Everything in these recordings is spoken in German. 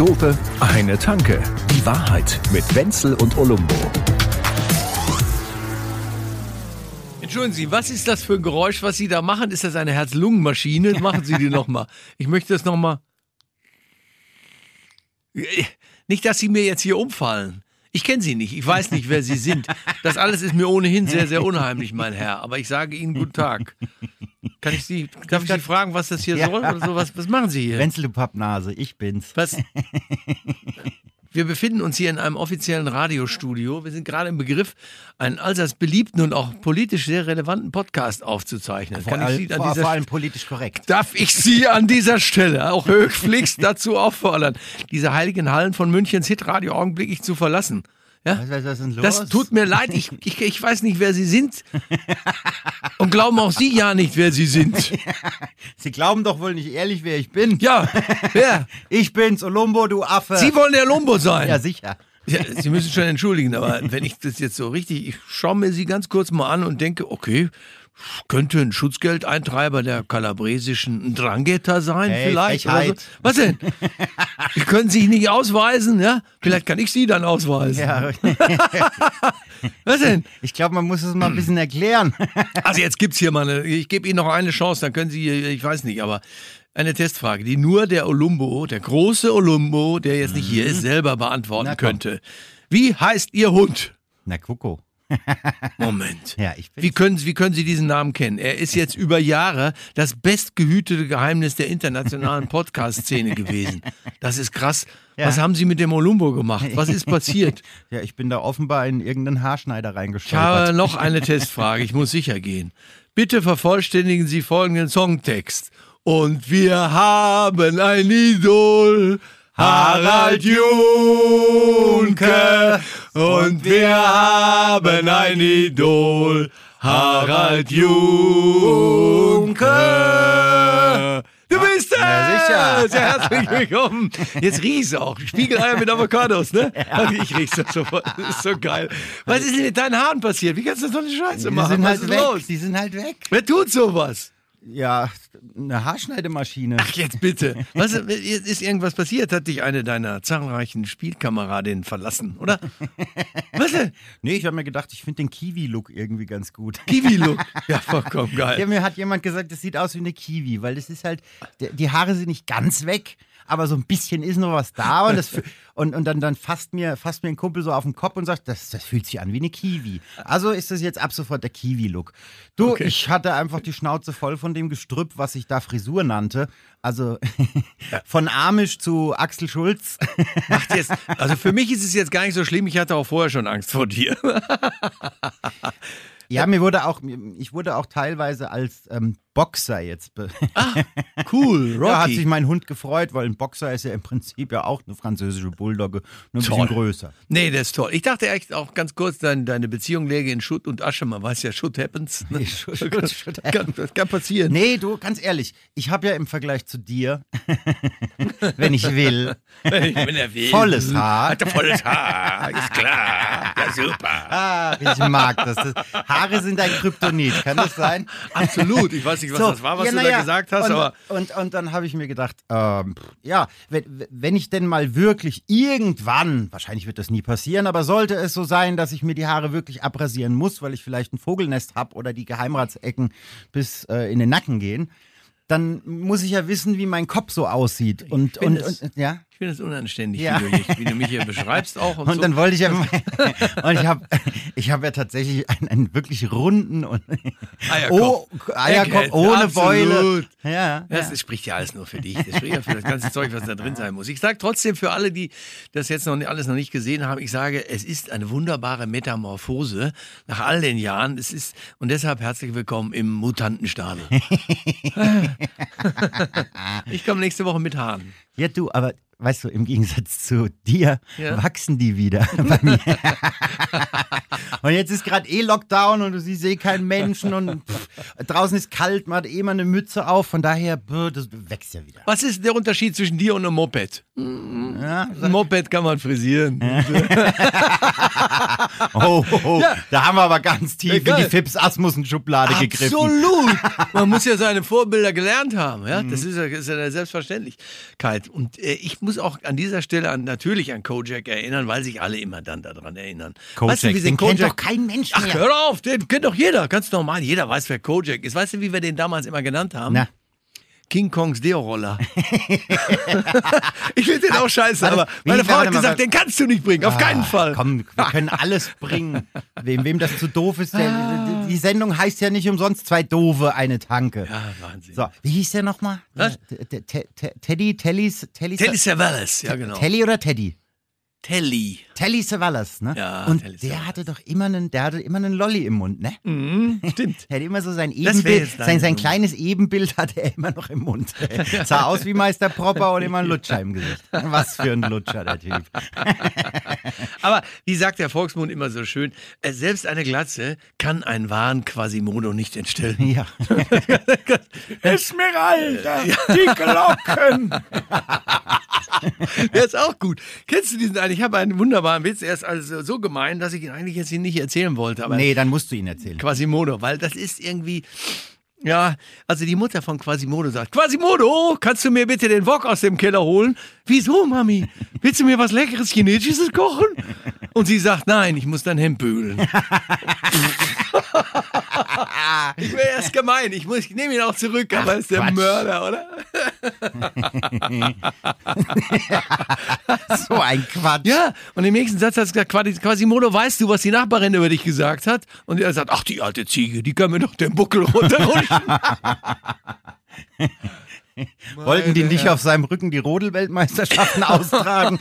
Dope, eine Tanke. Die Wahrheit mit Wenzel und Olumbo. Entschuldigen Sie, was ist das für ein Geräusch, was Sie da machen? Ist das eine Herz-Lungen-Maschine? Machen Sie die nochmal. Ich möchte das nochmal. Nicht, dass Sie mir jetzt hier umfallen. Ich kenne Sie nicht. Ich weiß nicht, wer Sie sind. Das alles ist mir ohnehin sehr, sehr unheimlich, mein Herr. Aber ich sage Ihnen guten Tag. Kann ich Sie, darf ich Sie fragen, was das hier Ja. soll oder so? Was, was machen Sie hier? Wenzel, du Pappnase, ich bin's. Was? Wir befinden uns hier in einem offiziellen Radiostudio. Wir sind gerade im Begriff, einen allseits beliebten und auch politisch sehr relevanten Podcast aufzuzeichnen. Vor, all, vor, dieser vor allem politisch korrekt. Darf ich Sie an dieser Stelle auch höchstflichst dazu auffordern, diese heiligen Hallen von Münchens Hitradio augenblicklich zu verlassen? Ja? Was, was, was ist denn los? Das tut mir leid, ich, ich, ich weiß nicht, wer Sie sind. Und glauben auch Sie ja nicht, wer Sie sind. Sie glauben doch wohl nicht ehrlich, wer ich bin. Ja, wer? Ich bin's, Olumbo, du Affe. Sie wollen der Lumbo sein. ja, sicher. Ja, Sie müssen schon entschuldigen, aber wenn ich das jetzt so richtig, ich schaue mir Sie ganz kurz mal an und denke, okay, könnte ein Schutzgeldeintreiber der kalabresischen Drangheta sein, Hey, vielleicht. So. Was denn? Sie können sich nicht ausweisen, ja? Vielleicht kann ich Sie dann ausweisen. Ja, Was denn? ich glaube, man muss es mal ein bisschen erklären. Also jetzt gibt's hier mal eine, ich gebe Ihnen noch eine Chance, dann können Sie, ich weiß nicht, aber eine Testfrage, die nur der Olumbo, der große Olumbo, der jetzt nicht hier ist, selber beantworten Mhm. Könnte. Wie heißt Ihr Hund? Na, Kucko. Moment. Ja, ich. Wie können, Sie- wie können Sie diesen Namen kennen? Er ist jetzt über Jahre das bestgehütete Geheimnis der internationalen Podcast-Szene gewesen. Das ist krass. Ja. Was haben Sie mit dem Olumbo gemacht? Was ist passiert? Ja, ich bin da offenbar in irgendeinen Haarschneider Ich reingestolpert. habe noch eine Testfrage. Ich muss sicher gehen. Bitte vervollständigen Sie folgenden Songtext. Und wir haben ein Idol. Harald Junke und wir haben ein Idol, Harald Junke. Du bist es! Ja, sicher. Sehr herzlich willkommen. Jetzt riechst du auch. Spiegeleier mit Avocados, ne? Ich riech's doch sofort. Das ist so geil. Was ist denn mit deinen Haaren passiert? Wie kannst du so eine Scheiße die machen? sind Was halt ist weg. los? Die sind halt weg. Wer tut sowas? Ja, eine Haarschneidemaschine. Ach, jetzt bitte. Was, ist irgendwas passiert? Hat dich eine deiner zahlreichen Spielkameradinnen verlassen, oder? Was? Nee, ich habe mir gedacht, ich finde den Kiwi-Look irgendwie ganz gut. Kiwi-Look. Ja, vollkommen Ja, geil. mir hat jemand gesagt, das sieht aus wie eine Kiwi, weil das ist halt, die Haare sind nicht ganz weg, aber so ein bisschen ist noch was da und, das, und, und dann, dann fasst, mir, fasst mir ein Kumpel so auf den Kopf und sagt, das, das fühlt sich an wie eine Kiwi. Also ist das jetzt ab sofort der Kiwi-Look. Du, Okay. ich hatte einfach die Schnauze voll von dem Gestrüpp, was ich da Frisur nannte. Also von Amish zu Axel Schulz. Macht jetzt, also für mich ist es jetzt gar nicht so schlimm. Ich hatte auch vorher schon Angst vor dir. Ja, mir wurde auch, ich wurde auch teilweise als ähm, Boxer jetzt. Be Cool, Rocky. Ja, hat sich mein Hund gefreut, weil ein Boxer ist ja im Prinzip ja auch eine französische Bulldogge, nur ein Toll. bisschen größer. Nee, das ist toll. Ich dachte echt auch ganz kurz, dein, deine Beziehung läge in Schutt und Asche. Man weiß ja, Schutt happens. Ne? Schutt- Schutt- Schutt kann, das kann passieren. Nee, du, ganz ehrlich, ich habe ja im Vergleich zu dir, wenn ich will, Wenn er will. volles Haar. Hat er volles Haar, ist klar. Super. Ah, ich mag das. das. Haare sind ein Kryptonit, kann das sein? Absolut. Ich weiß nicht, was das war, was ja, du da ja, gesagt hast, und, aber Und, und dann habe ich mir gedacht, ähm, ja, wenn, wenn ich denn mal wirklich irgendwann, wahrscheinlich wird das nie passieren, aber sollte es so sein, dass ich mir die Haare wirklich abrasieren muss, weil ich vielleicht ein Vogelnest habe oder die Geheimratsecken bis äh, in den Nacken gehen, dann muss ich ja wissen, wie mein Kopf so aussieht. Und, und, und, ja. Ich finde es unanständig, Ja. wie, du, wie du mich hier beschreibst auch. Und, Und so. dann wollte ich ja, und ich habe ich hab ja tatsächlich einen, einen wirklich runden und Eierkopf. oh, Eierkopf Egghead, ohne absolut. Beule. Ja, Das, ja. das spricht ja alles nur für dich. Das spricht ja für das ganze Zeug, was da drin sein muss. Ich sage trotzdem für alle, die das jetzt noch nicht, alles noch nicht gesehen haben, ich sage, es ist eine wunderbare Metamorphose nach all den Jahren. Es ist und deshalb herzlich willkommen im Mutantenstadel. ich komme nächste Woche mit Haaren. Ja, du, aber weißt du, im Gegensatz zu dir Ja. wachsen die wieder bei mir. und jetzt ist gerade eh Lockdown und du siehst eh keinen Menschen und pff, Draußen ist kalt, man hat eh mal eine Mütze auf, von daher, brr, das wächst ja wieder. Was ist der Unterschied zwischen dir und einem Moped? Ja, Ein Moped kann man frisieren. oh, oh, oh. Ja. da haben wir aber ganz tief in Egal. die Fips-Asmussen-Schublade gegriffen. Absolut. Man muss ja seine Vorbilder gelernt haben. Ja? Das ist ja, ist ja eine Selbstverständlichkeit. Und äh, ich muss auch an dieser Stelle an, natürlich an Kojak erinnern, weil sich alle immer dann daran erinnern. Kojak, weißt du, wie den kennt Kojak doch kein Mensch Ach, mehr. hör auf, den kennt doch jeder. Ganz normal. Jeder weiß, wer Kojak ist. Weißt du, wie wir den damals immer genannt haben? Na. King Kongs Deo-Roller. ich finde den auch scheiße, Warte, aber meine Frau hat gesagt, den kannst du nicht bringen, auf keinen Ah, Fall. Komm, wir können alles bringen. Wem, wem das zu doof ist, der, Ah. Die Sendung heißt ja nicht umsonst zwei Doofe, eine Tanke. Ja, Wahnsinn. So, wie hieß der nochmal? Was? Teddy, Tellys, Tellys, Telly Savalas, ja genau. Telly oder Teddy? Telly. Telly Savalas, ne? Ja, Und Telly der hatte doch immer einen, der hatte immer einen Lolli im Mund, ne? Mhm, stimmt. Er hat immer so sein Ebenbild, sein, sein kleines Ebenbild hatte er immer noch im Mund. Sah aus wie Meister Propper und immer ein Lutscher im Gesicht. Was für ein Lutscher, der Typ. Aber wie sagt der Volksmund immer so schön, äh, selbst eine Glatze kann einen wahren Quasimodo nicht entstellen. Ja. Esmeralda, die Glocken. Der ist auch gut. Kennst du diesen einen? Ich habe einen wunderbaren Witz. Er ist also so gemein, dass ich ihn eigentlich jetzt nicht erzählen wollte. Aber Nee, dann musst du ihn erzählen. Quasimodo, weil das ist irgendwie. Ja, also die Mutter von Quasimodo sagt, Quasimodo, kannst du mir bitte den Wok aus dem Keller holen? Wieso, Mami? Willst du mir was Leckeres Chinesisches kochen? Und sie sagt, nein, ich muss dein Hemd bügeln. ich wäre erst gemein, ich, muss- ich nehme ihn auch zurück, aber er ist der Quatsch. Mörder, oder? So ein Quatsch. Ja, und im nächsten Satz hat sie gesagt, Quasi- Quasimodo, weißt du, was die Nachbarin über dich gesagt hat? Und er sagt, ach, die alte Ziege, die kann mir doch den Buckel runterrutschen. Wollten die nicht auf seinem Rücken die Rodelweltmeisterschaften austragen?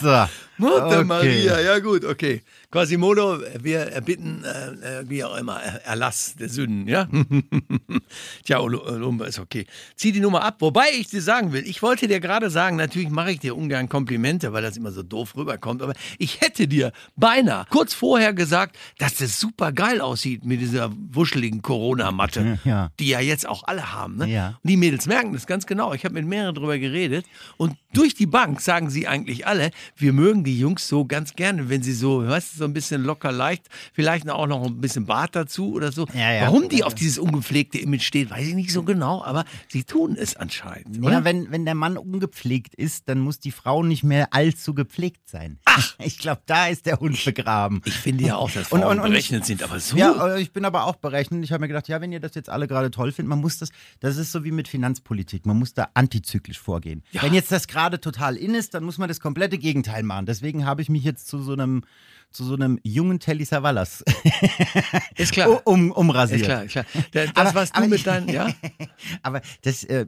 So. Mutter Okay. Maria, ja gut, okay. Quasimodo, wir erbitten, äh, äh, wie auch immer, Erlass der Sünden, ja? Tja, Olumba ist okay. Zieh die Nummer ab. Wobei ich dir sagen will, ich wollte dir gerade sagen, natürlich mache ich dir ungern Komplimente, weil das immer so doof rüberkommt, aber ich hätte dir beinahe kurz vorher gesagt, dass das super geil aussieht mit dieser wuscheligen Corona-Matte, Ja. die ja jetzt auch alle haben. Ne? Ja. Und die Mädels merken das ganz genau. Ich habe mit mehreren drüber geredet und durch die Bank sagen sie eigentlich alle, wir mögen die Jungs so ganz gerne, wenn sie so, weißt du, so ein bisschen locker leicht, vielleicht auch noch ein bisschen Bart dazu oder so. Ja, ja. Warum die auf dieses ungepflegte Image stehen, weiß ich nicht so genau, aber sie tun es anscheinend, oder? Wenn, wenn der Mann ungepflegt ist, dann muss die Frau nicht mehr allzu gepflegt sein. Ach. Ich glaube, da ist der Hund begraben. ich finde ja auch, dass Und- Frauen und- und- berechnet sind, aber so. Ja, äh, ich bin aber auch berechnet. Ich habe mir gedacht, ja, wenn ihr das jetzt alle gerade toll findet, man muss das, das ist so wie mit Finanzpolitik, man muss da antizyklisch vorgehen. Ja. Wenn jetzt das gerade total in ist, dann muss man das komplette Gegenteil machen. Deswegen habe ich mich jetzt zu so einem, zu so einem jungen Telly Savalas ist klar. um, umrasiert. Ist klar, klar. Das, Aber- was du mit deinen, ja? Aber das äh,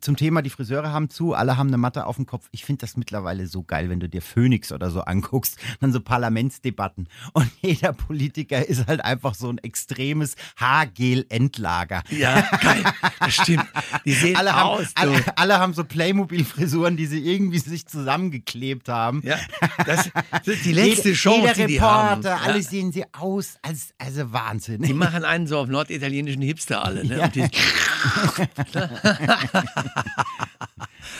zum Thema, die Friseure haben zu, alle haben eine Matte auf dem Kopf. Ich finde das mittlerweile so geil, wenn du dir Phoenix oder so anguckst, dann so Parlamentsdebatten. Und jeder Politiker ist halt einfach so ein extremes Haargel-Endlager. Ja, geil. Das stimmt. Die sehen Alle haben, aus. alle, alle haben so Playmobil-Frisuren, die sie irgendwie sich zusammengeklebt haben. Ja, das, das ist die letzte Jede- Chance, jeder die die haben. Reporter, Ja. alle sehen sie aus als also Wahnsinn. Die machen einen so auf norditalienischen Hipster alle. Ne? Ja.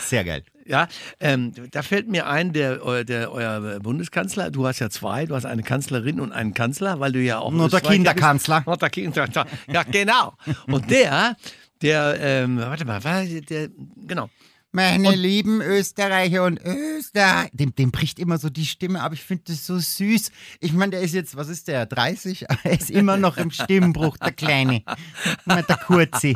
Sehr geil. ja, ähm, da fällt mir ein, der, der euer Bundeskanzler, du hast ja zwei, du hast eine Kanzlerin und einen Kanzler, weil du ja auch Nur der Kinderkanzler. Nur der Kinderkanzler. Ja, genau. Und der, der, ähm, warte mal, war der, genau. Meine lieben Österreicher und Österreich. Dem, dem bricht immer so die Stimme ab. Ich finde das so süß. Ich meine, der ist jetzt, was ist der, 30? Er ist immer noch im Stimmbruch, der Kleine. Der Kurzi.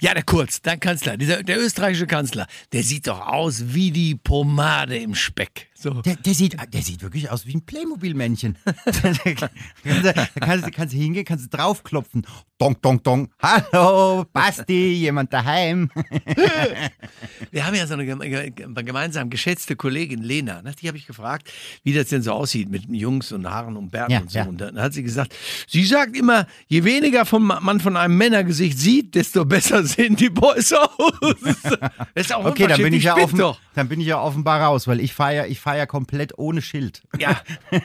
Ja, der Kurz, dein Kanzler, dieser, der österreichische Kanzler, der sieht doch aus wie die Pomade im Speck. So. Der, der, sieht, der sieht wirklich aus wie ein Playmobil-Männchen. da kannst, du- kannst du hingehen, kannst du draufklopfen. Dong, dong, dong. Hallo, Basti, jemand daheim? Wir haben ja so eine geme- ge- gemeinsam geschätzte Kollegin, Lena. Ne? Die habe ich gefragt, wie das denn so aussieht mit Jungs und Haaren und Bärten Ja, und so. ja. Und dann hat sie gesagt, sie sagt immer, je weniger vom, man von einem Männergesicht sieht, desto besser sehen die Boys aus. Das ist auch Okay, dann bin ich, ja offen, dann bin ich ja offenbar raus, weil ich ja, ich ja komplett ohne Schild. Ja.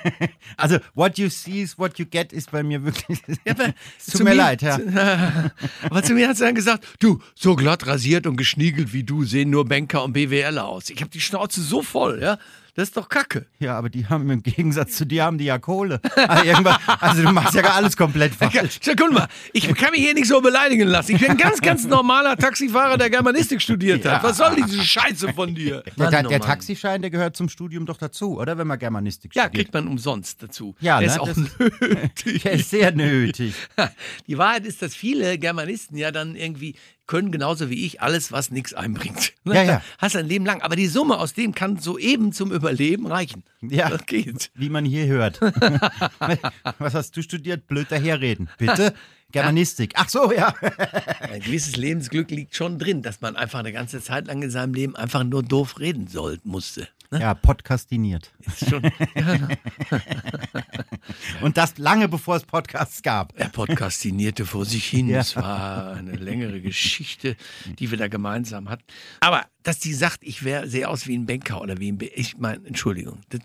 Also, what you see is what you get ist bei mir wirklich. Ja, aber tut mir mir- leid, ja. Aber zu mir hat sie dann gesagt, du, so glatt rasiert und geschniegelt wie du sehen nur Banker und BWLer aus. Ich habe die Schnauze so voll, ja. Das ist doch Kacke. Ja, aber die haben im Gegensatz zu dir haben die ja Kohle. Also, irgendwann, also du machst ja gar alles komplett Ja, falsch. schau, guck mal, ich kann mich hier nicht so beleidigen lassen. Ich bin ein ganz, ganz normaler Taxifahrer, der Germanistik studiert hat. Was soll diese Scheiße von dir? Der, der, oh der Mann. Taxischein, der gehört zum Studium doch dazu, oder? Wenn man Germanistik Ja, studiert. kriegt man umsonst dazu. Ja, der ne, ist auch das- nötig. Der ist sehr nötig. Die Wahrheit ist, dass viele Germanisten ja dann irgendwie können genauso wie ich alles, was nichts einbringt. Ja, ja. Hast ein Leben lang. Aber die Summe aus dem kann soeben zum Überleben reichen. Ja. Das geht. Wie man hier hört. Was hast du studiert? Blöd daherreden. Bitte? Germanistik. Ach so, ja. Ein gewisses Lebensglück liegt schon drin, dass man einfach eine ganze Zeit lang in seinem Leben einfach nur doof reden soll, musste. Ne? Ja, podcastiniert. Ist schon, ja, Und das lange bevor es Podcasts gab. er podcastinierte vor sich hin. Ja. Es war eine längere Geschichte, die wir da gemeinsam hatten. Aber dass die sagt, ich wäre sehe aus wie ein Banker oder wie ein. Be ich meine, Entschuldigung. Das,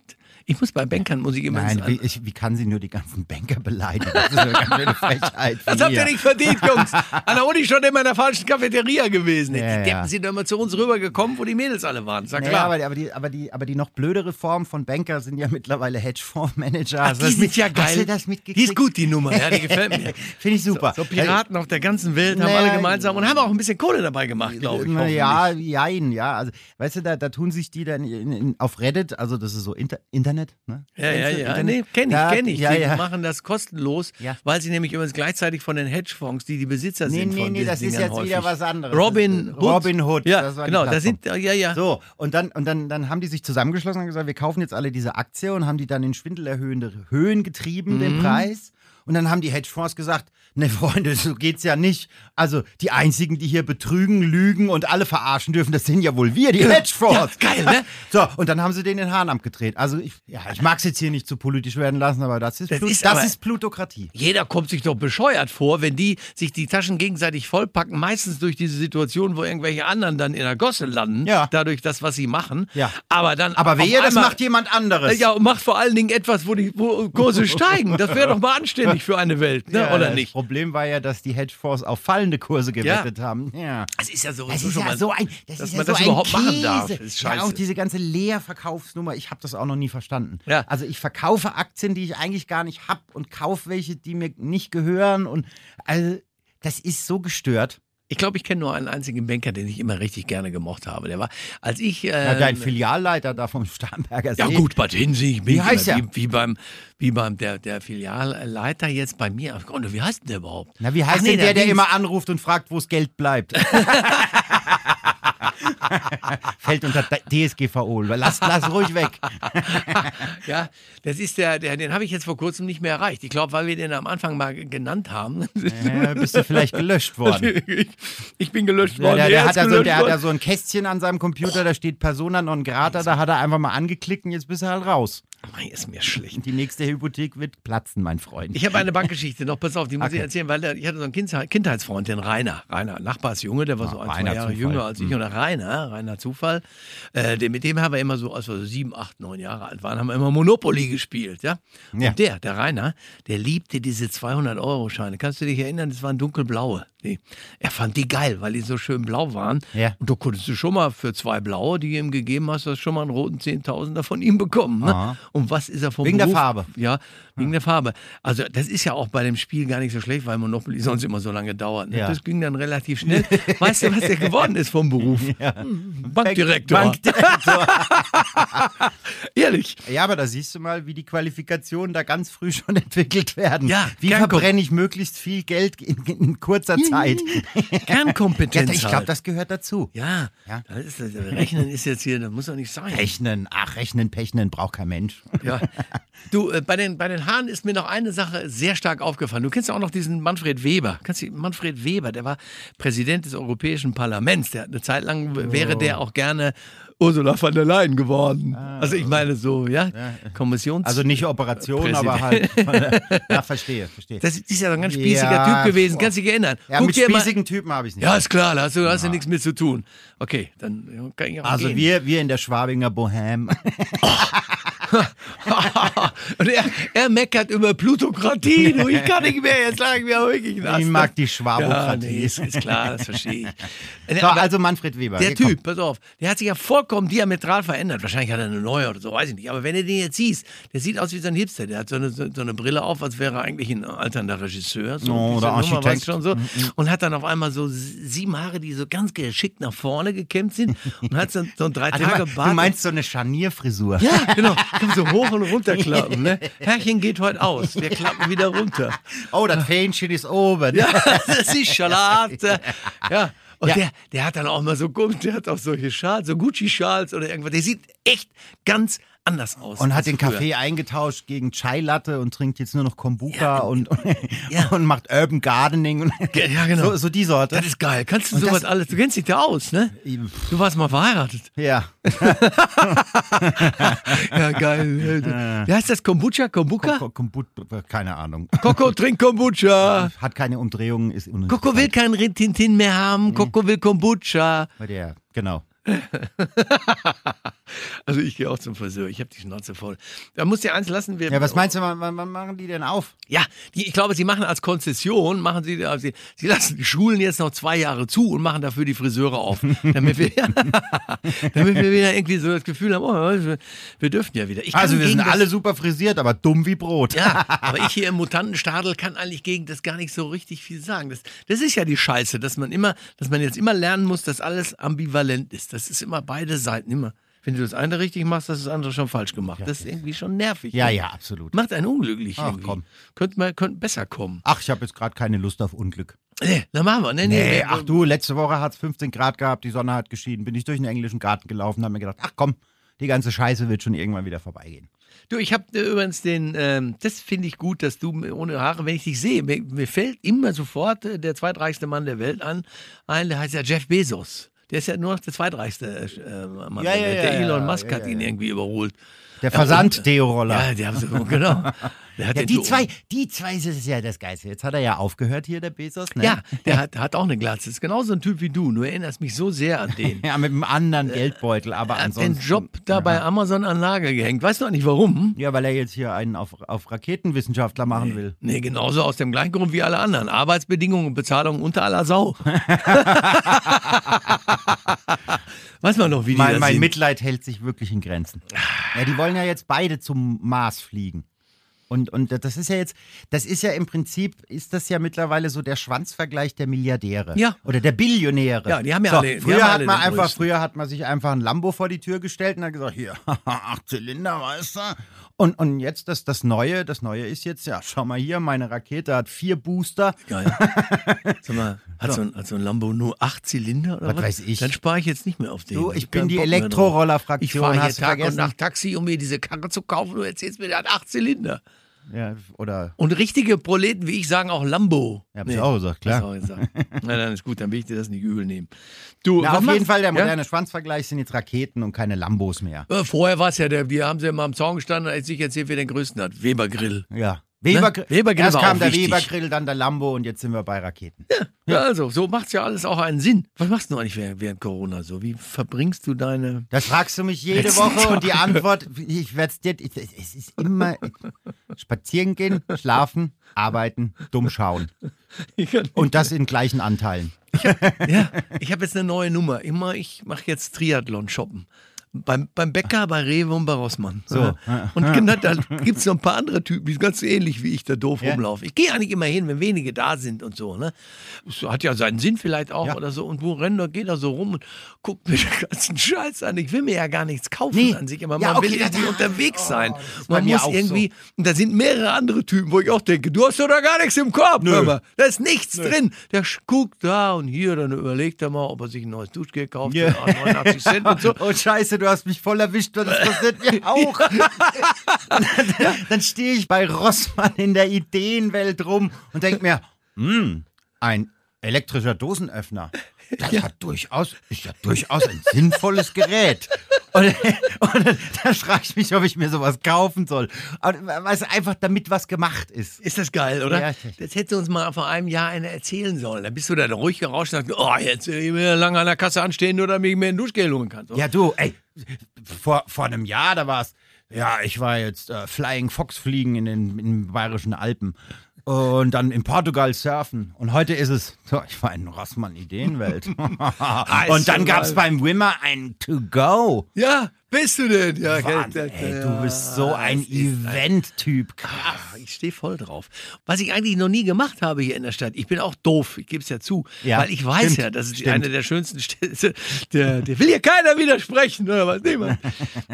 ich muss bei Bankern muss ich immer Nein, sagen, wie, ich, wie kann sie nur die ganzen Banker beleidigen? Das ist eine ganz schöne Frechheit. Das habt ihr nicht verdient, Jungs. An der Uni schon immer in der falschen Cafeteria gewesen. Ja, die ja. Deppen sind doch immer zu uns rübergekommen, wo die Mädels alle waren. Sag Naja, klar. aber, aber, die, aber, die, aber die noch blödere Form von Banker sind ja mittlerweile Hedgefondsmanager. Ach, die sind mit- ja geil. Hast du das mitgekriegt? Die ist gut, die Nummer. Ja, die gefällt mir. Finde ich super. So Piraten auf der ganzen Welt haben alle gemeinsam und haben auch ein bisschen Kohle dabei gemacht, glaube ich. Ja, jein, ja. Also, weißt du, da, da tun sich die dann in, in, auf Reddit, also das ist so Inter Internet, ne? Ja, ja, ja. Internet? Nee, kenn ich, Da- kenn ich. Ja, die ja. machen das kostenlos, Ja. weil sie nämlich übrigens gleichzeitig von den Hedgefonds, die die Besitzer Nee, sind nee, von nee, das ist Dingern jetzt häufig. wieder was anderes. Robin Das ist- Hood. Robin Hood, Ja, das genau, da Plattform. sind, ja, ja. So, und dann, und dann, dann haben die sich zusammengeschlossen und gesagt, wir kaufen jetzt alle diese Aktie und haben die dann in schwindelerhöhende Höhen getrieben, Mhm. den Preis. Und dann haben die Hedgefonds gesagt, ne Freunde, so geht's ja nicht. Also die einzigen, die hier betrügen, lügen und alle verarschen dürfen, das sind ja wohl wir, die Hedgefonds. Ja, geil, ne? So, und dann haben sie den in den Hahn abgedreht. Also ich, ja, ich mag es jetzt hier nicht zu politisch werden lassen, aber das ist, Das Plu- ist das ist Plutokratie. Jeder kommt sich doch bescheuert vor, wenn die sich die Taschen gegenseitig vollpacken, meistens durch diese Situation, wo irgendwelche anderen dann in der Gosse landen, Ja. dadurch das, was sie machen. Ja. Aber dann Aber wehe, das macht jemand anderes. Ja, und macht vor allen Dingen etwas, wo die wo Kurse steigen. Das wäre doch mal anständig für eine Welt, ne? Ja, oder das nicht? Problem war ja, dass die Hedgefonds auf fallende Kurse gewettet haben. Ja. Das ist ja so, Das ist schon ja mal- so ein, das dass ist ja man so das überhaupt Käse. machen darf, ist Ja, scheiße. auch diese ganze Leerverkaufsnummer, ich habe das auch noch nie verstanden. Ja. Also ich verkaufe Aktien, die ich eigentlich gar nicht habe und kaufe welche, die mir nicht gehören und also das ist so gestört. Ich glaube, ich kenne nur einen einzigen Banker, den ich immer richtig gerne gemocht habe. Der war, als ich. Äh, Ja, dein Filialleiter da vom Starnberger See. Ja gut, Bad Hinsig, bin Wie ich heißt immer, er? wie, wie beim, wie beim der, der Filialleiter jetzt bei mir. Gott, Wie heißt denn der überhaupt? Na, wie heißt Ach nee, denn der, der Dings. immer anruft und fragt, wo das Geld bleibt? Fällt unter DSGVO. Lass, lass ruhig weg. Ja, das ist der, der den habe ich jetzt vor kurzem nicht mehr erreicht. Ich glaube, weil wir den am Anfang mal genannt haben. Ja, bist du vielleicht gelöscht worden. ich, ich bin gelöscht worden. der, er der, ist hat ja so, der hat worden. so ein Kästchen an seinem Computer, da steht Persona non grata, da hat er einfach mal angeklickt und jetzt bist du halt raus. Mei, ist mir schlecht. Und die nächste Hypothek wird platzen, mein Freund. Ich habe eine Bankgeschichte noch, pass auf, die muss Okay. ich erzählen, weil der, ich hatte so einen Kindheit- Kindheitsfreund, den Rainer. Rainer, Nachbarsjunge, der war so ein, zwei Reiner Jahre Zufall. jünger als ich. Und der Rainer, Rainer Zufall, äh, der, mit dem haben wir immer so, als wir so sieben, acht, neun Jahre alt waren, haben wir immer Monopoly gespielt. Ja? Ja. Und der, der Rainer, der liebte diese 200-Euro-Scheine. Kannst du dich erinnern, das waren dunkelblaue. Nee. Er fand die geil, weil die so schön blau waren. Ja. Und du konntest du schon mal für zwei blaue, die du ihm gegeben hast, hast du schon mal einen roten Zehntausender von ihm bekommen. Ne? Und was ist er vom Wegen der Beruf? Farbe. Ja, wegen der Farbe. Also das ist ja auch bei dem Spiel gar nicht so schlecht, weil Monopoly sonst immer so lange dauert. Ne? Ja. Das ging dann relativ schnell. weißt du, was der geworden ist vom Beruf? Hm, Bankdirektor. Bankdirektor. Ehrlich. Ja, aber da siehst du mal, wie die Qualifikationen da ganz früh schon entwickelt werden. Ja, wie verbrenne ich möglichst viel Geld in, in kurzer Zeit? Ja, Kernkompetenz. ich glaube, halt. das gehört dazu. Ja, Ja. Das ist, das Rechnen ist jetzt hier, das muss doch nicht sein. Rechnen, ach, rechnen, pechnen braucht kein Mensch. Ja. Du, äh, bei den, bei den Haaren ist mir noch eine Sache sehr stark aufgefallen. Du kennst ja auch noch diesen Manfred Weber. Kennst du Manfred Weber, der war Präsident des Europäischen Parlaments. Der, eine Zeit lang wäre der auch gerne Ursula von der Leyen geworden. also ich meine so, ja, Kommissions... Also nicht Operation, aber halt. ja, verstehe, verstehe. das ist ja so ein ganz spießiger Ja, Typ gewesen, boah. kannst du dich erinnern. Ja, Guck mit dir mal- spießigen Typen habe ich es nicht. Ja, ist klar, da hast du, hast du nichts mit zu tun. Okay, dann ja, kann ich auch also gehen. wir, wir in der Schwabinger Bohème. Und er, er meckert über Plutokratie. Du, ich kann nicht mehr, jetzt lag ich mir wirklich ein Ast. Ich mag die Ja, Schwabokratie. nee, ist, ist klar, das verstehe ich. So, also Manfred Weber. der komm. Typ, pass auf, der hat sich ja vollkommen diametral verändert. Wahrscheinlich hat er eine neue oder so, weiß ich nicht. Aber wenn du den jetzt siehst, der sieht aus wie so ein Hipster. Der hat so eine, so eine Brille auf, als wäre er eigentlich ein alternder Regisseur. So, Oh, diese oder Nummer, Architekt. du schon so. Und hat dann auf einmal so sieben Haare, die so ganz geschickt nach vorne gekämmt sind. Und hat so, so ein drei Tage du, Bart. du meinst so eine Scharnierfrisur. Ja, genau. Kann so hoch und runter klappen. Ne? Herrchen geht heute aus. Wir klappen wieder runter. Oh, das Fähnchen ist oben. Ja, das ist Schalate. Ja. Und Ja. Der, der hat dann auch mal so, guck, der hat auch solche Schals, so Gucci-Schals oder irgendwas. Der sieht echt ganz anders aus. Und hat den früher. Kaffee eingetauscht gegen Chai Latte und trinkt jetzt nur noch Kombucha und, und, Ja. und macht Urban Gardening. Und Ja, genau. So, so die Sorte. Das ist geil. Kannst du Und sowas alles? Du kennst dich da aus, ne? Du warst mal verheiratet. Ja. Ja, geil. Wie heißt das? Kombucha? Kombucha? Ko- Kombu- keine Ahnung. Coco, trink Kombucha. Hat keine Umdrehungen, ist uninteressant. Coco will kein Rintintin mehr haben. Coco will Kombucha. Bei der, genau. Also ich gehe auch zum Friseur. Ich habe die Schnauze voll. Da muss dir eins lassen. Wir, Ja, was meinst du, wann, wann, machen die denn auf? Ja, die, ich glaube, sie machen als Konzession, machen sie, also sie, sie lassen die Schulen jetzt noch zwei Jahre zu und machen dafür die Friseure auf. damit, wir, damit wir wieder irgendwie so das Gefühl haben, oh, wir, dürfen ja wieder. Also wir sind alle super frisiert, aber dumm wie Brot. Ja, aber ich hier im Mutantenstadel kann eigentlich gegen das gar nicht so richtig viel sagen. Das, das ist ja die Scheiße, dass man immer, dass man jetzt immer lernen muss, dass alles ambivalent ist. Das ist immer beide Seiten, immer. Wenn du das eine richtig machst, hast du das andere schon falsch gemacht. Das ist irgendwie schon nervig. Ja, ja, absolut. Macht einen unglücklich Ach, irgendwie. komm. Könnte mal, könnte besser kommen. Ach, ich habe jetzt gerade keine Lust auf Unglück. Nee, dann machen wir. Nee, nee, Nee, nee. ach du, letzte Woche hat es 15 Grad gehabt, die Sonne hat geschieden, bin ich durch den englischen Garten gelaufen, habe mir gedacht, ach komm, die ganze Scheiße wird schon irgendwann wieder vorbeigehen. Du, ich habe äh, übrigens den, ähm, das finde ich gut, dass du ohne Haare, wenn ich dich sehe, mir, mir fällt immer sofort äh, der zweitreichste Mann der Welt an, ein, der heißt ja Jeff Bezos. Der ist ja nur noch der zweitreichste äh, Mann Ja, der ja, Der Elon Musk hat ihn irgendwie überholt. Der Versand-Deo-Roller. Ja, die haben so, genau. Ja, die zwei, die zwei, ist ja das Geiste. Jetzt hat er ja aufgehört hier, der Bezos, ne? Ja, der hat, hat auch eine Glatze. Ist genauso ein Typ wie du. Nur erinnerst mich so sehr an den. Ja, mit einem anderen Geldbeutel, aber Er hat ansonsten. den Job da bei Amazon an Nagel gehängt. Weißt du auch nicht warum? Ja, weil er jetzt hier einen auf, auf Raketenwissenschaftler machen will. Nee, genauso aus dem gleichen Grund wie alle anderen. Arbeitsbedingungen und Bezahlung unter aller Sau. Weiß man noch, wie die Mein, das mein sind. Mitleid hält sich wirklich in Grenzen. Ja, die wollen ja jetzt beide zum Mars fliegen. Und, und das ist ja jetzt, das ist ja im Prinzip, ist das ja mittlerweile so der Schwanzvergleich der Milliardäre. Ja. Oder der Billionäre. Ja, die haben ja so, alle- Früher hat man einfach, größten. früher hat man sich einfach ein Lambo vor die Tür gestellt und hat gesagt, hier, acht Zylinder, weißt du? Und, und jetzt das, das Neue, das Neue ist jetzt, ja, schau mal hier, meine Rakete hat vier Booster. Geil. Sag mal, hat so, ein, hat so ein Lambo nur acht Zylinder oder Was was? weiß ich. Dann spare ich jetzt nicht mehr auf den. Du, ich bin die. Elektroroller-Fraktion, Ich fahre hier Tag und vergessen? Nacht Taxi, um mir diese Karre zu kaufen. Du erzählst mir, der hat acht Zylinder. Ja, oder Und richtige Proleten wie ich sagen auch Lambo. Ja, hab ich auch gesagt, klar. Auch gesagt. Na, dann ist gut, dann will ich dir das nicht übel nehmen. Du, Na, auf machst- jeden Fall, der Ja? moderne Schwanzvergleich sind jetzt Raketen und keine Lambos mehr. Äh, Vorher war es ja, der, wir haben sie immer am Zaun gestanden, als ich erzählt, wer den größten hat. Weber Grill. Ja. Weber, Ne? Webergrill Erst kam der wichtig. Webergrill, dann der Lambo und jetzt sind wir bei Raketen. Ja, also, so macht's ja alles auch einen Sinn. Was machst du eigentlich während, während Corona so? Wie verbringst du deine. Das fragst du mich jede Woche und die Tage. Antwort, ich werde es dir, es ist immer spazieren gehen, schlafen, arbeiten, dumm schauen. Und das in gleichen Anteilen. Ja, ich habe jetzt eine neue Nummer. Immer, ich mache jetzt Triathlon shoppen. Beim, beim Bäcker, bei Rewe und bei Rossmann. So. Und genau, da gibt es noch ein paar andere Typen, die ganz ähnlich wie ich da doof Ja. rumlaufen. Ich gehe eigentlich immer hin, wenn wenige da sind und so. Ne? Das hat ja seinen Sinn vielleicht auch Ja. oder so. Und wo rennt er, geht er so rum und guckt mir den ganzen Scheiß an. Ich will mir ja gar nichts kaufen Nee. an sich, aber Ja, man okay, will irgendwie unterwegs oh, sein. Man muss irgendwie, und da sind mehrere andere Typen, wo ich auch denke, du hast doch da gar nichts im Korb, mal. Da ist nichts drin. Der guckt da und hier, dann überlegt er mal, ob er sich ein neues Duschgel kauft für 89 Cent und so. Oh Scheiße, du du hast mich voll erwischt, das passiert mir auch. dann dann stehe ich bei Rossmann in der Ideenwelt rum und denke mir, hm, ein elektrischer Dosenöffner. Das hat durchaus, ist ja durchaus ein sinnvolles Gerät. Und, und dann frage ich mich, ob ich mir sowas kaufen soll. Aber, du, einfach damit was gemacht ist. Ist das geil, oder? Ja, das hätte uns mal vor einem Jahr einer erzählen sollen. Da bist du da ruhig gerauscht und sagst, oh, jetzt will ich mir lange an der Kasse anstehen, nur damit ich mir ein Duschgel holen kann. So. Ja, du, ey, vor, vor einem Jahr, da war es, ja, ich war jetzt äh, Flying Fox fliegen in den, in den bayerischen Alpen und dann in Portugal surfen. Und heute ist es, so, ich war in Rossmann Ideenwelt. und dann gab es beim Wimmer ein To-Go. Ja, bist du denn? Ja, Wahnsinn, ey, du bist so ein ist ein- Event-Typ. Ah, ich stehe voll drauf. Was ich eigentlich noch nie gemacht habe hier in der Stadt. Ich bin auch doof, ich gebe es ja zu. Ja, weil ich weiß stimmt, ja, das ist stimmt. eine der schönsten Städte. Der, der will hier keiner widersprechen, oder was? Niemand.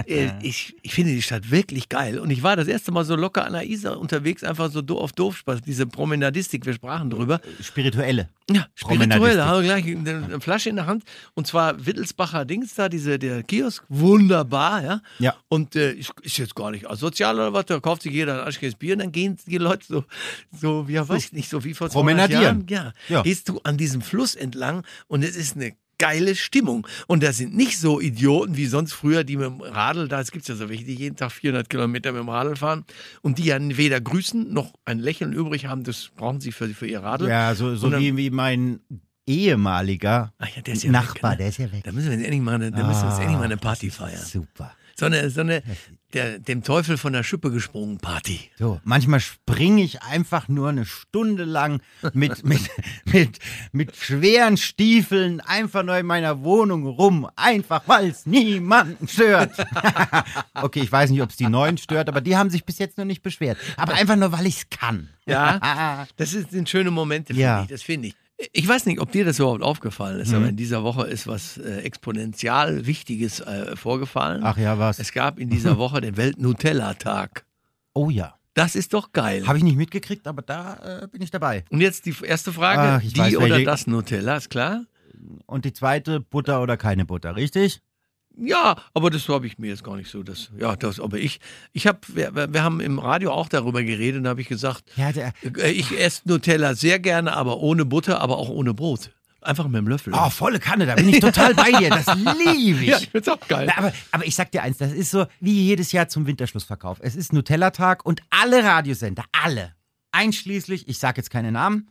Äh, ich, ich finde die Stadt wirklich geil. Und ich war das erste Mal so locker an der Isar unterwegs, einfach so auf doof Spaß. Diese Promenadistik, wir sprachen drüber. Spirituelle. Ja, spirituell, haben wir gleich eine, Flasche in der Hand und zwar Wittelsbacher Dings da, diese, der Kiosk, wunderbar, ja. Ja. Und äh, ist, ist jetzt gar nicht asozial oder was, da kauft sich jeder ein Aschkes Bier und dann gehen die Leute so, so wie, ja, weiß ich nicht, so wie vor 200 Promenadieren. Jahren. Ja. Ja. Gehst du an diesem Fluss entlang und es ist eine geile Stimmung. Und das sind nicht so Idioten wie sonst früher, die mit dem Radl, da es gibt ja so welche, die jeden Tag 400 Kilometer mit dem Radl fahren und die ja weder grüßen noch ein Lächeln übrig haben, das brauchen sie für, für ihr Radl. Ja, so, so dann- wie, wie mein ehemaliger ja, der ja Nachbar, weg, ne? der ist ja weg. Da müssen wir jetzt endlich mal eine, da müssen wir uns endlich mal eine Party feiern. Super. So eine, so eine der, dem Teufel von der Schippe gesprungen Party. So, manchmal springe ich einfach nur eine Stunde lang mit, mit, mit, mit schweren Stiefeln einfach nur in meiner Wohnung rum. Einfach, weil es niemanden stört. okay, ich weiß nicht, ob es die Neuen stört, aber die haben sich bis jetzt noch nicht beschwert. Aber einfach nur, weil ich es kann. Ja, das sind schöne Momente, finde Ja. ich. Das finde ich. Ich weiß nicht, ob dir das überhaupt aufgefallen ist, Mhm. aber in dieser Woche ist was äh, exponentiell Wichtiges äh, vorgefallen. Ach ja, was? Es gab in dieser Woche den Welt-Nutella-Tag. Oh ja. Das ist doch geil. Habe ich nicht mitgekriegt, aber da äh, bin ich dabei. Und jetzt die erste Frage: Ach, Die weiß, oder welche- das Nutella, ist klar? Und die zweite, Butter oder keine Butter, richtig? Ja, aber das habe ich mir jetzt gar nicht so. Das, ja, das, aber ich, ich habe, wir, wir haben im Radio auch darüber geredet und da habe ich gesagt, Ja, der, äh, ich esse Nutella sehr gerne, aber ohne Butter, aber auch ohne Brot. Einfach mit dem Löffel. oh, volle Kanne, da bin ich total bei dir. Das liebe ich. ja, ich find's auch geil. Na, aber, aber ich sag dir eins, das ist so wie jedes Jahr zum Winterschlussverkauf. Es ist Nutella-Tag und alle Radiosender, alle, einschließlich, ich sag jetzt keine Namen,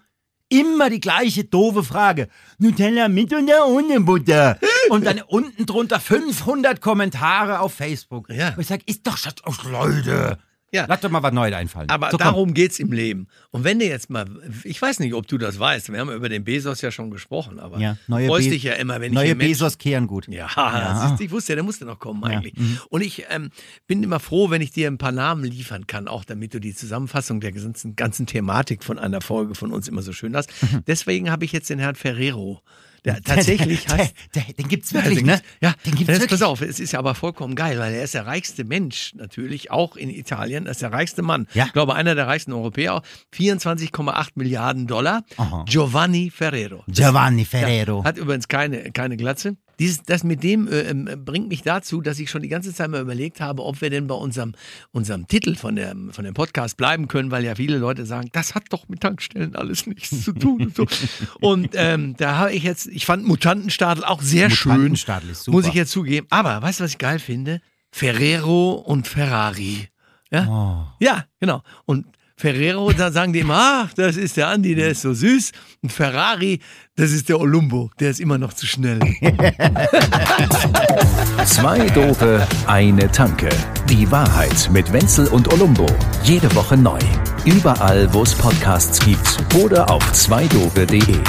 immer die gleiche doofe Frage. Nutella mit oder ohne Butter? Und dann unten drunter 500 Kommentare auf Facebook. Ja. Und ich sag, ist doch Schatz, oh, Leute. Ja. Lass doch mal was Neues einfallen. Aber So, darum geht's im Leben. Und wenn du jetzt mal, ich weiß nicht, ob du das weißt, wir haben ja über den Bezos ja schon gesprochen, aber Ja, neue du freust Be- dich ja immer, wenn Neue ich Menschen- Bezos kehren gut. Ja, Ja. siehst ich wusste ja, der musste noch kommen Ja, eigentlich. mhm. Und ich ähm, bin immer froh, wenn ich dir ein paar Namen liefern kann, auch damit du die Zusammenfassung der ganzen, ganzen Thematik von einer Folge von uns immer so schön hast. Mhm. Deswegen habe ich jetzt den Herrn Ferrero, der tatsächlich heißt. der, der, den gibt's Ja, wirklich, den ne? Ja, den gibt's jetzt wirklich. pass auf, es ist ja aber vollkommen geil, weil er ist der reichste Mensch natürlich, auch in Italien, er ist der reichste Mann. Ja. Ich glaube, einer der reichsten Europäer, auch. 24,8 Milliarden Dollar. Aha. Giovanni Ferrero. Giovanni Ferrero. Hat übrigens keine, keine Glatze. Dieses, das mit dem äh, ähm, bringt mich dazu, dass ich schon die ganze Zeit mal überlegt habe, ob wir denn bei unserem, unserem Titel von, der, von dem Podcast bleiben können, weil ja viele Leute sagen, das hat doch mit Tankstellen alles nichts zu tun. Und, so. und ähm, da habe ich jetzt, ich fand Mutantenstadel auch sehr schön. Mutantenstadel ist super. Muss ich jetzt zugeben. Aber weißt du, was ich geil finde? Ferrero und Ferrari. Ja, Oh. ja genau. Und Ferrero, da sagen die immer, ach, das ist der Andi, der ist so süß. Und Ferrari, das ist der Olumbo, der ist immer noch zu schnell. Zwei Dope, eine Tanke. Die Wahrheit mit Wenzel und Olumbo. Jede Woche neu. Überall, wo es Podcasts gibt oder auf zweidope.de.